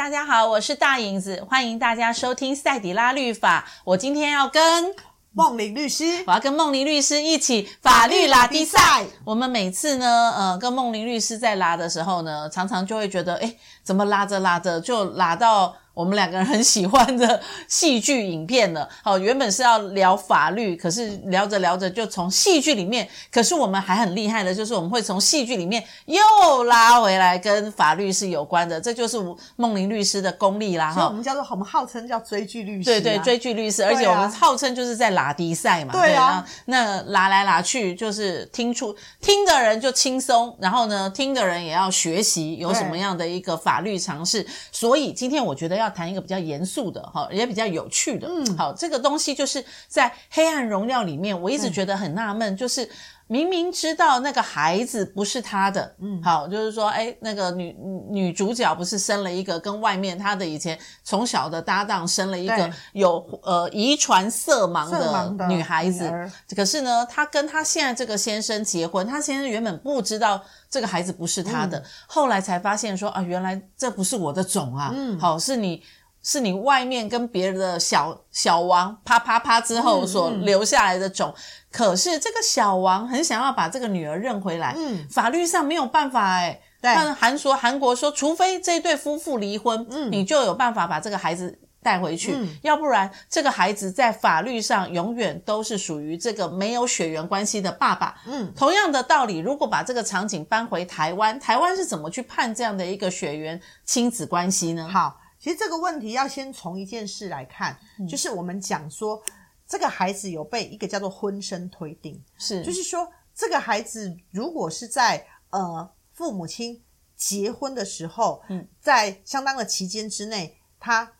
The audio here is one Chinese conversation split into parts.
嗨，大家好，我是大影子，欢迎大家收听赛迪拉律法。我今天要跟梦玲律师，我要跟梦玲律师一起法律拉低赛。我们每次呢，呃，跟梦玲律师在拉的时候呢，常常就会觉得，哎，怎么拉着拉着就拉到。我们两个人很喜欢的戏剧影片了。好，原本是要聊法律，可是聊着聊着就从戏剧里面，可是我们还很厉害的，就是我们会从戏剧里面又拉回来跟法律是有关的，这就是梦玲律师的功力啦。哈，我们叫做我们号称叫追剧律师，对对，追剧律师，而且我们号称就是在拉迪赛嘛，对啊，那拉来拉去就是听出听的人就轻松，然后呢，听的人也要学习有什么样的一个法律常识，所以今天我觉得要。谈一个比较严肃的哈，也比较有趣的。嗯，好，这个东西就是在《黑暗荣耀》里面，我一直觉得很纳闷，就是明明知道那个孩子不是他的，嗯，好，就是说，哎，那个女女主角不是生了一个跟外面她的以前从小的搭档生了一个有呃遗传色盲的女孩子，可是呢，她跟她现在这个先生结婚，她先生原本不知道。这个孩子不是他的，嗯、后来才发现说啊，原来这不是我的种啊，嗯，好，是你是你外面跟别人的小小王啪啪啪之后所留下来的种，可是这个小王很想要把这个女儿认回来，嗯，法律上没有办法哎，但韩说韩国说，除非这对夫妇离婚，嗯，你就有办法把这个孩子。带回去，嗯、要不然这个孩子在法律上永远都是属于这个没有血缘关系的爸爸。嗯，同样的道理，如果把这个场景搬回台湾，台湾是怎么去判这样的一个血缘亲子关系呢？好，其实这个问题要先从一件事来看，嗯、就是我们讲说这个孩子有被一个叫做婚生推定，是，就是说这个孩子如果是在呃父母亲结婚的时候，嗯，在相当的期间之内，他。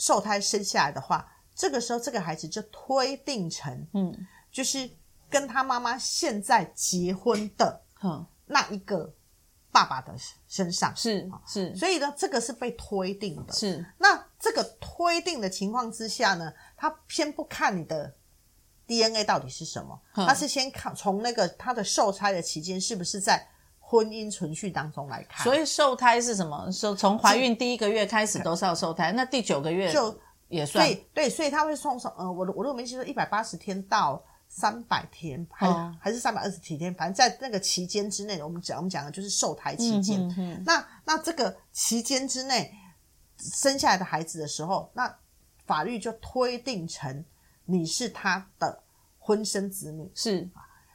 受胎生下来的话，这个时候这个孩子就推定成，嗯，就是跟他妈妈现在结婚的，那一个爸爸的身上是是，所以呢，这个是被推定的。是，那这个推定的情况之下呢，他先不看你的 DNA 到底是什么，他是先看从那个他的受胎的期间是不是在。婚姻存续当中来看，所以受胎是什么？说从怀孕第一个月开始都是要受胎，那第九个月就也算对对，所以他会送上呃，我我如果没记错，一百八十天到三百天，还、哦、还是三百二十几天，反正在那个期间之内，我们讲我们讲的就是受胎期间。嗯、哼哼那那这个期间之内生下来的孩子的时候，那法律就推定成你是他的婚生子女是。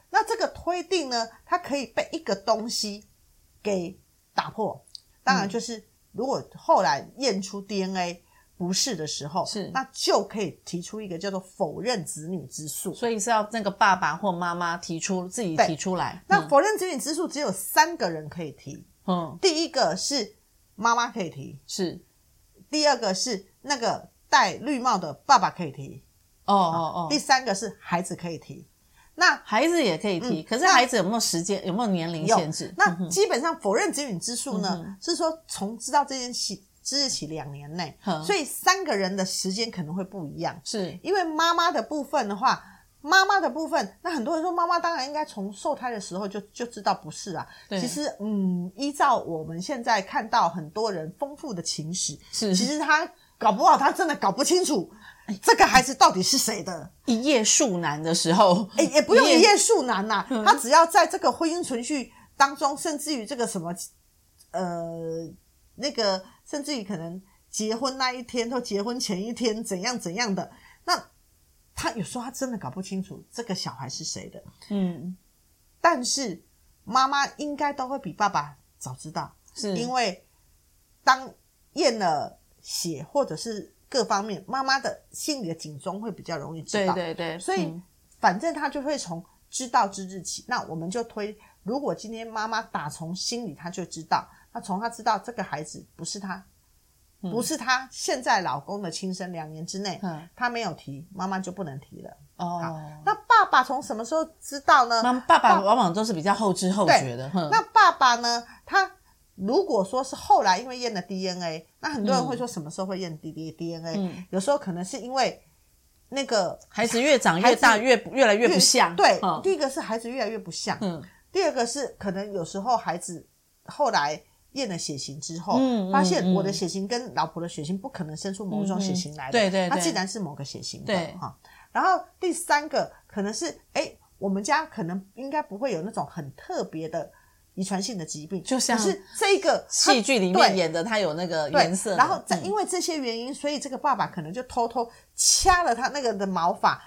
那这个推定呢，它可以被一个东西给打破。当然，就是如果后来验出 DNA 不是的时候，是那就可以提出一个叫做否认子女之诉。所以是要那个爸爸或妈妈提出自己提出来。那否认子女之诉只有三个人可以提。嗯，第一个是妈妈可以提，是第二个是那个戴绿帽的爸爸可以提。哦哦哦，第三个是孩子可以提。那孩子也可以提，嗯、可是孩子有没有时间？有没有年龄限制？那基本上否认子女之诉呢，嗯、是说从知道这件事之日起两年内，嗯、所以三个人的时间可能会不一样。是因为妈妈的部分的话，妈妈的部分，那很多人说妈妈当然应该从受胎的时候就就知道不是啊。其实，嗯，依照我们现在看到很多人丰富的情史，是其实他搞不好他真的搞不清楚。这个孩子到底是谁的？一夜数难的时候，哎，也不用一夜数难呐、他只要在这个婚姻存续当中，甚至于这个什么，呃，那个，甚至于可能结婚那一天或结婚前一天怎样怎样的，那他有时候他真的搞不清楚这个小孩是谁的。嗯，但是妈妈应该都会比爸爸早知道，是因为当验了血或者是。各方面，妈妈的心里的警钟会比较容易知道。对对对，所以、嗯、反正他就会从知道之日起，那我们就推，如果今天妈妈打从心里，他就知道，那从他知道这个孩子不是他，嗯、不是他现在老公的亲生，两年之内，嗯、他没有提，妈妈就不能提了。哦，那爸爸从什么时候知道呢？妈，爸爸往往都是比较后知后觉的。那爸爸呢？他。如果说是后来因为验了 DNA，那很多人会说什么时候会验 D D DNA？嗯，有时候可能是因为那个孩子越长越大，越越来越不像。对，第一个是孩子越来越不像。嗯，第二个是可能有时候孩子后来验了血型之后，嗯发现我的血型跟老婆的血型不可能生出某一种血型来的，嗯、对对对，它既然是某个血型的对哈。然后第三个可能是，哎，我们家可能应该不会有那种很特别的遗传性的疾病，就像是这个戏剧里面演的，他有那个颜色。然后在因为这些原因，所以这个爸爸可能就偷偷掐了他那个的毛发。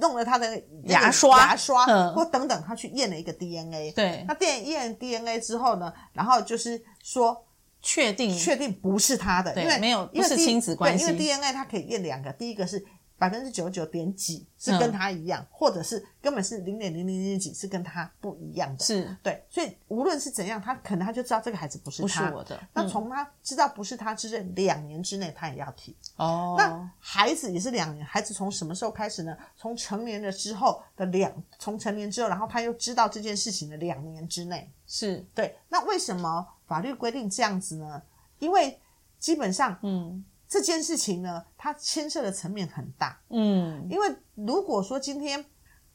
弄了他的牙刷、牙刷，嗯、或等等，他去验了一个 DNA。对，他验验 DNA 之后呢，然后就是说确定确定不是他的，因为没有因为是亲子关系。因为 DNA 它可以验两个，第一个是百分之九十九点几是跟他一样，嗯、或者是根本是零点零零零几是跟他不一样的。是对，所以无论是怎样，他可能他就知道这个孩子不是他，不是我的。嗯、那从他知道不是他之前两年之内，他也要提。哦，那孩子也是两年，孩子从什么时候开始呢？从成年了之后的两，从成年之后，然后他又知道这件事情的两年之内，是对。那为什么法律规定这样子呢？因为基本上，嗯。这件事情呢，它牵涉的层面很大，嗯，因为如果说今天，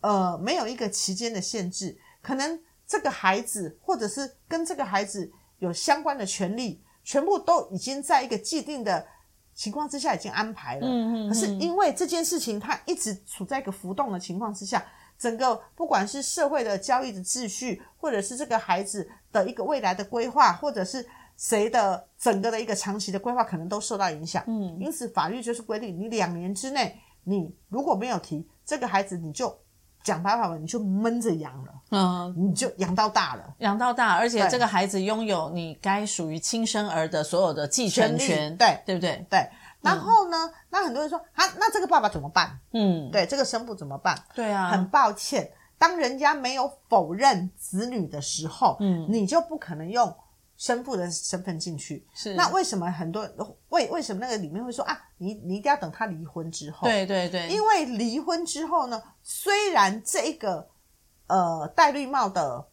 呃，没有一个期间的限制，可能这个孩子或者是跟这个孩子有相关的权利，全部都已经在一个既定的情况之下已经安排了，嗯嗯，可是因为这件事情它一直处在一个浮动的情况之下，整个不管是社会的交易的秩序，或者是这个孩子的一个未来的规划，或者是。谁的整个的一个长期的规划可能都受到影响，嗯，因此法律就是规定，你两年之内，你如果没有提这个孩子，你就讲白话文，你就闷着养了，嗯，你就养到大了，养到大，而且这个孩子拥有你该属于亲生儿的所有的继承权，对，对不对？对。然后呢，嗯、那很多人说，啊，那这个爸爸怎么办？嗯，对，这个生父怎么办？对啊，很抱歉，当人家没有否认子女的时候，嗯，你就不可能用。生父的身份进去，是那为什么很多人为为什么那个里面会说啊，你你一定要等他离婚之后？对对对，因为离婚之后呢，虽然这个呃戴绿帽的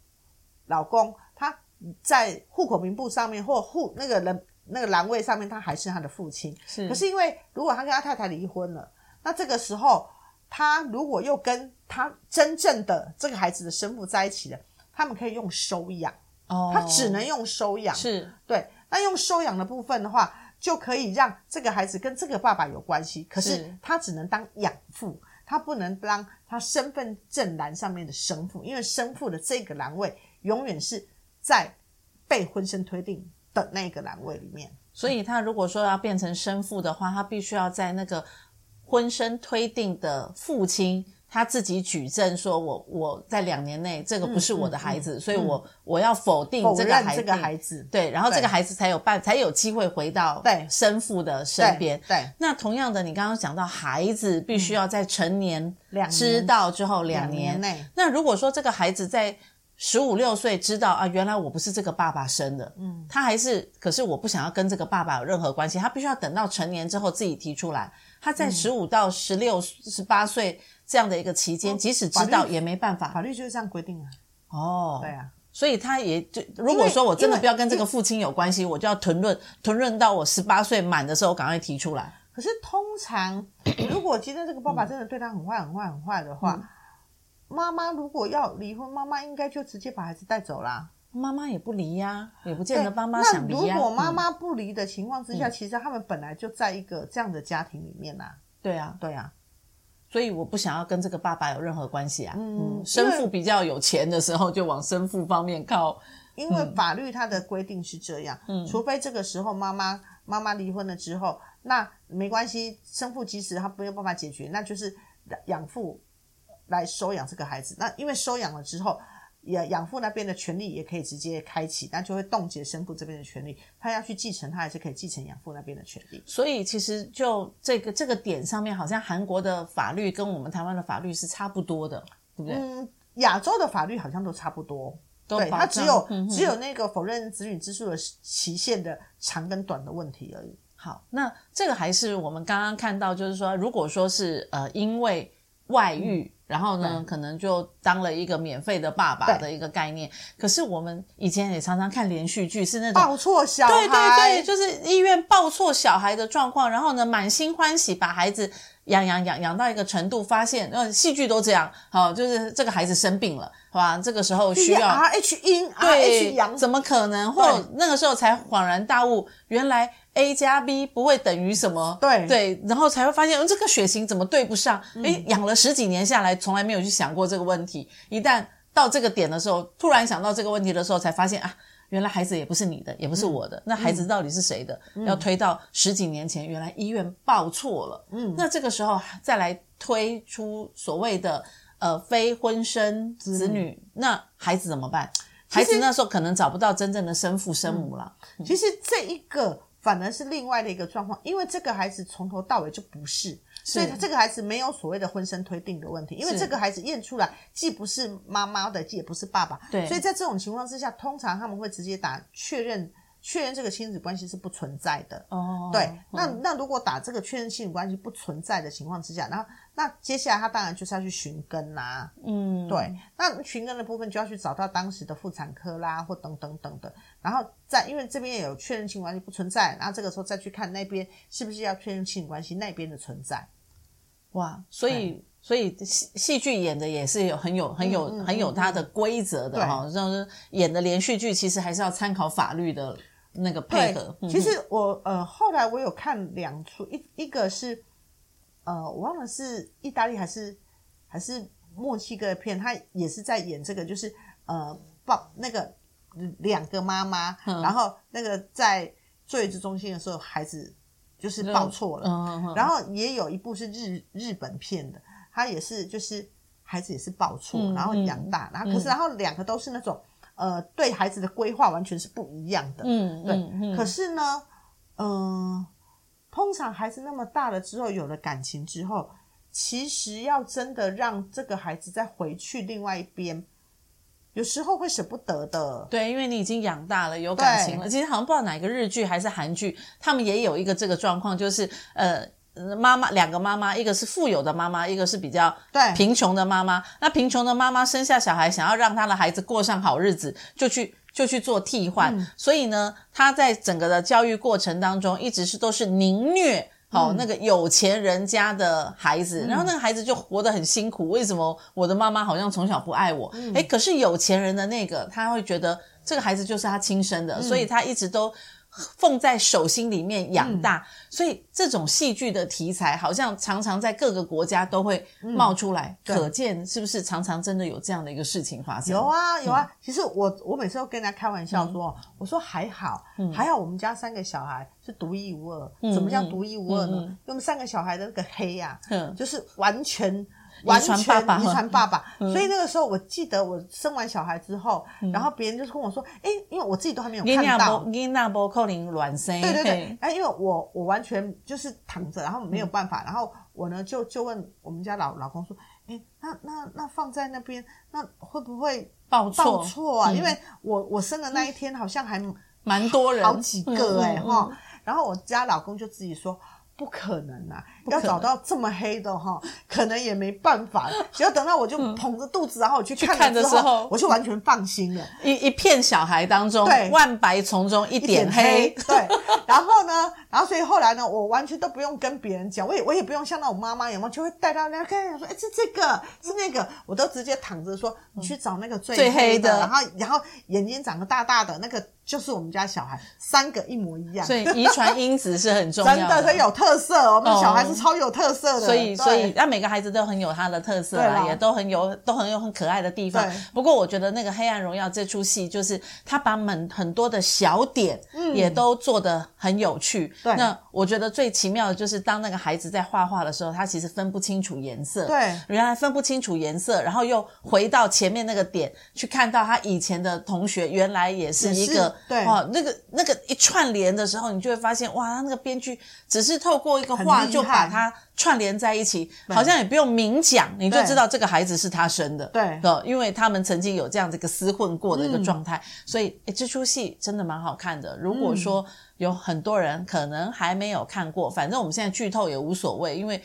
老公他在户口名簿上面或户那个人那个栏位上面，他还是他的父亲，是。可是因为如果他跟他太太离婚了，那这个时候他如果又跟他真正的这个孩子的生父在一起了，他们可以用收养。哦，他只能用收养，是对。那用收养的部分的话，就可以让这个孩子跟这个爸爸有关系，可是他只能当养父，他不能当他身份证栏上面的生父，因为生父的这个栏位永远是在被婚生推定的那个栏位里面。所以他如果说要变成生父的话，他必须要在那个婚生推定的父亲。他自己举证说我：“我我在两年内，这个不是我的孩子，嗯嗯嗯、所以我我要否定这个孩子。这个孩子对，然后这个孩子才有办，才有机会回到对生父的身边。对，那同样的，你刚刚讲到孩子必须要在成年知道之后两年，两年内。那如果说这个孩子在十五六岁知道啊，原来我不是这个爸爸生的，嗯，他还是，可是我不想要跟这个爸爸有任何关系，他必须要等到成年之后自己提出来。他在十五到十六、十八岁。这样的一个期间，即使知道也没办法，法律就是这样规定啊。哦，对啊，所以他也就如果说我真的不要跟这个父亲有关系，我就要囤论 囤论到我十八岁满的时候，赶快提出来。可是通常，如果今天这个爸爸真的对他很坏、很坏、很坏的话，嗯、妈妈如果要离婚，妈妈应该就直接把孩子带走啦。妈妈也不离呀、啊，也不见得妈妈想离呀、啊。那如果妈妈不离的情况之下，嗯、其实他们本来就在一个这样的家庭里面呐、啊。对啊，对啊。所以我不想要跟这个爸爸有任何关系啊。嗯，生父比较有钱的时候，就往生父方面靠。因为法律它的规定是这样，嗯，除非这个时候妈妈妈妈离婚了之后，那没关系，生父即使他没有办法解决，那就是养父来收养这个孩子。那因为收养了之后。也养父那边的权利也可以直接开启，那就会冻结生父这边的权利。他要去继承，他还是可以继承养父那边的权利。所以其实就这个这个点上面，好像韩国的法律跟我们台湾的法律是差不多的，对不对？嗯，亚洲的法律好像都差不多，都对，它只有、嗯、只有那个否认子女之诉的期限的长跟短的问题而已。好，那这个还是我们刚刚看到，就是说，如果说是呃因为。外遇。然后呢，可能就当了一个免费的爸爸的一个概念。可是我们以前也常常看连续剧，是那种抱错小孩，对对对，就是医院抱错小孩的状况。然后呢，满心欢喜把孩子养养养养到一个程度，发现呃，戏剧都这样，好，就是这个孩子生病了，好吧？这个时候需要 R H 阴对 H 阳，怎么可能？或那个时候才恍然大悟，原来。A 加 B 不会等于什么？对对，然后才会发现，嗯，这个血型怎么对不上？诶，养了十几年下来，从来没有去想过这个问题。一旦到这个点的时候，突然想到这个问题的时候，才发现啊，原来孩子也不是你的，也不是我的。嗯、那孩子到底是谁的？嗯、要推到十几年前，原来医院报错了。嗯，那这个时候再来推出所谓的呃非婚生子女，嗯、那孩子怎么办？孩子那时候可能找不到真正的生父生母了。嗯、其实这一个。反而是另外的一个状况，因为这个孩子从头到尾就不是，是所以这个孩子没有所谓的婚生推定的问题，因为这个孩子验出来既不是妈妈的，既也不是爸爸，对，所以在这种情况之下，通常他们会直接打确认。确认这个亲子关系是不存在的哦，对，嗯、那那如果打这个确认亲子关系不存在的情况之下，然后那接下来他当然就是要去寻根啦，嗯，对，那寻根的部分就要去找到当时的妇产科啦，或等等等等，然后再因为这边也有确认亲子关系不存在，然后这个时候再去看那边是不是要确认亲子关系那边的存在，哇，所以、嗯、所以戏戏剧演的也是有很有很有、嗯、很有它的规则的哈，就是演的连续剧其实还是要参考法律的。那个配合，其实我呃后来我有看两出，一一个是呃我忘了是意大利还是还是墨西哥的片，他也是在演这个，就是呃抱那个两个妈妈，嗯、然后那个在坐月子中心的时候，孩子就是抱错了，然后也有一部是日日本片的，他也是就是孩子也是抱错，嗯、然后养大，然后可是然后两个都是那种。呃，对孩子的规划完全是不一样的。嗯，对。嗯嗯、可是呢，嗯、呃，通常孩子那么大了之后，有了感情之后，其实要真的让这个孩子再回去另外一边，有时候会舍不得的。对，因为你已经养大了，有感情了。其实好像不知道哪个日剧还是韩剧，他们也有一个这个状况，就是呃。妈妈两个妈妈，一个是富有的妈妈，一个是比较贫穷的妈妈。那贫穷的妈妈生下小孩，想要让她的孩子过上好日子，就去就去做替换。嗯、所以呢，他在整个的教育过程当中，一直是都是凌虐好、那个有钱人家的孩子，嗯、然后那个孩子就活得很辛苦。为什么我的妈妈好像从小不爱我？嗯、诶，可是有钱人的那个，他会觉得这个孩子就是他亲生的，嗯、所以他一直都。奉在手心里面养大，嗯、所以这种戏剧的题材好像常常在各个国家都会冒出来，嗯、可见是不是常常真的有这样的一个事情发生？有啊有啊，嗯、其实我我每次都跟人家开玩笑说，嗯、我说还好，嗯、还好我们家三个小孩是独一无二。嗯、怎么叫独一无二呢？我们三个小孩的那个黑呀、就是完全。完全遗传爸爸，遗传爸爸，所以那个时候我记得我生完小孩之后，然后别人就是跟我说：“哎，因为我自己都还没有看到。”你那波扣零卵生。对对对，哎，因为我我完全就是躺着，然后没有办法，然后我呢就就问我们家老老公说：“哎，那那那放在那边，那会不会报报错啊？因为我我生的那一天好像还蛮多人，好几个哎哈。”然后我家老公就自己说。不可能啊！要找到这么黑的哈，可能也没办法。只要等到我就捧着肚子，然后我去看的时候，我就完全放心了。一一片小孩当中，对，万白丛中一点黑。对，然后呢，然后所以后来呢，我完全都不用跟别人讲，我也我也不用像那种妈妈有没有，就会带到那看，说哎，是这个，是那个，我都直接躺着说，你去找那个最黑的，然后然后眼睛长得大大的那个。就是我们家小孩三个一模一样，所以遗传因子是很重要的，真的，所以有特色。我们小孩是超有特色的，所以所以那每个孩子都很有他的特色啊，也都很有都很有很可爱的地方。不过我觉得那个《黑暗荣耀》这出戏，就是他把很很多的小点也都做得很有趣。对，那我觉得最奇妙的就是当那个孩子在画画的时候，他其实分不清楚颜色。对，原来分不清楚颜色，然后又回到前面那个点去看到他以前的同学，原来也是一个。对，哦，那个那个一串联的时候，你就会发现，哇，他那个编剧只是透过一个画就把它串联在一起，好像也不用明讲，你就知道这个孩子是他生的。对，因为他们曾经有这样子一个厮混过的一个状态，嗯、所以诶这出戏真的蛮好看的。如果说有很多人可能还没有看过，反正我们现在剧透也无所谓，因为。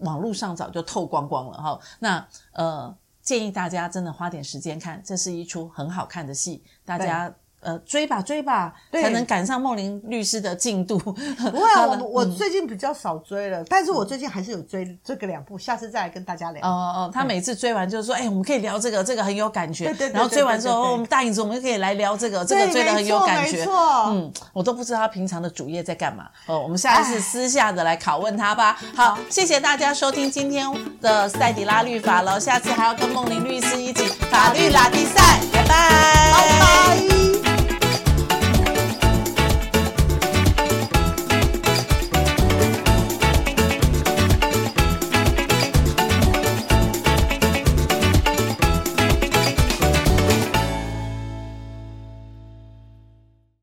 网络上早就透光光了哈。那呃，建议大家真的花点时间看，这是一出很好看的戏，大家。呃，追吧追吧，才能赶上梦玲律师的进度。不会啊，我我最近比较少追了，但是我最近还是有追这个两部，下次再来跟大家聊。哦哦，他每次追完就是说，哎，我们可以聊这个，这个很有感觉。对对。然后追完之后，我们大影子，我们就可以来聊这个，这个追的很有感觉。没错。嗯，我都不知道他平常的主业在干嘛。哦，我们下一次私下的来拷问他吧。好，谢谢大家收听今天的赛迪拉律法了，下次还要跟梦玲律师一起法律拉力赛，拜拜。拜拜。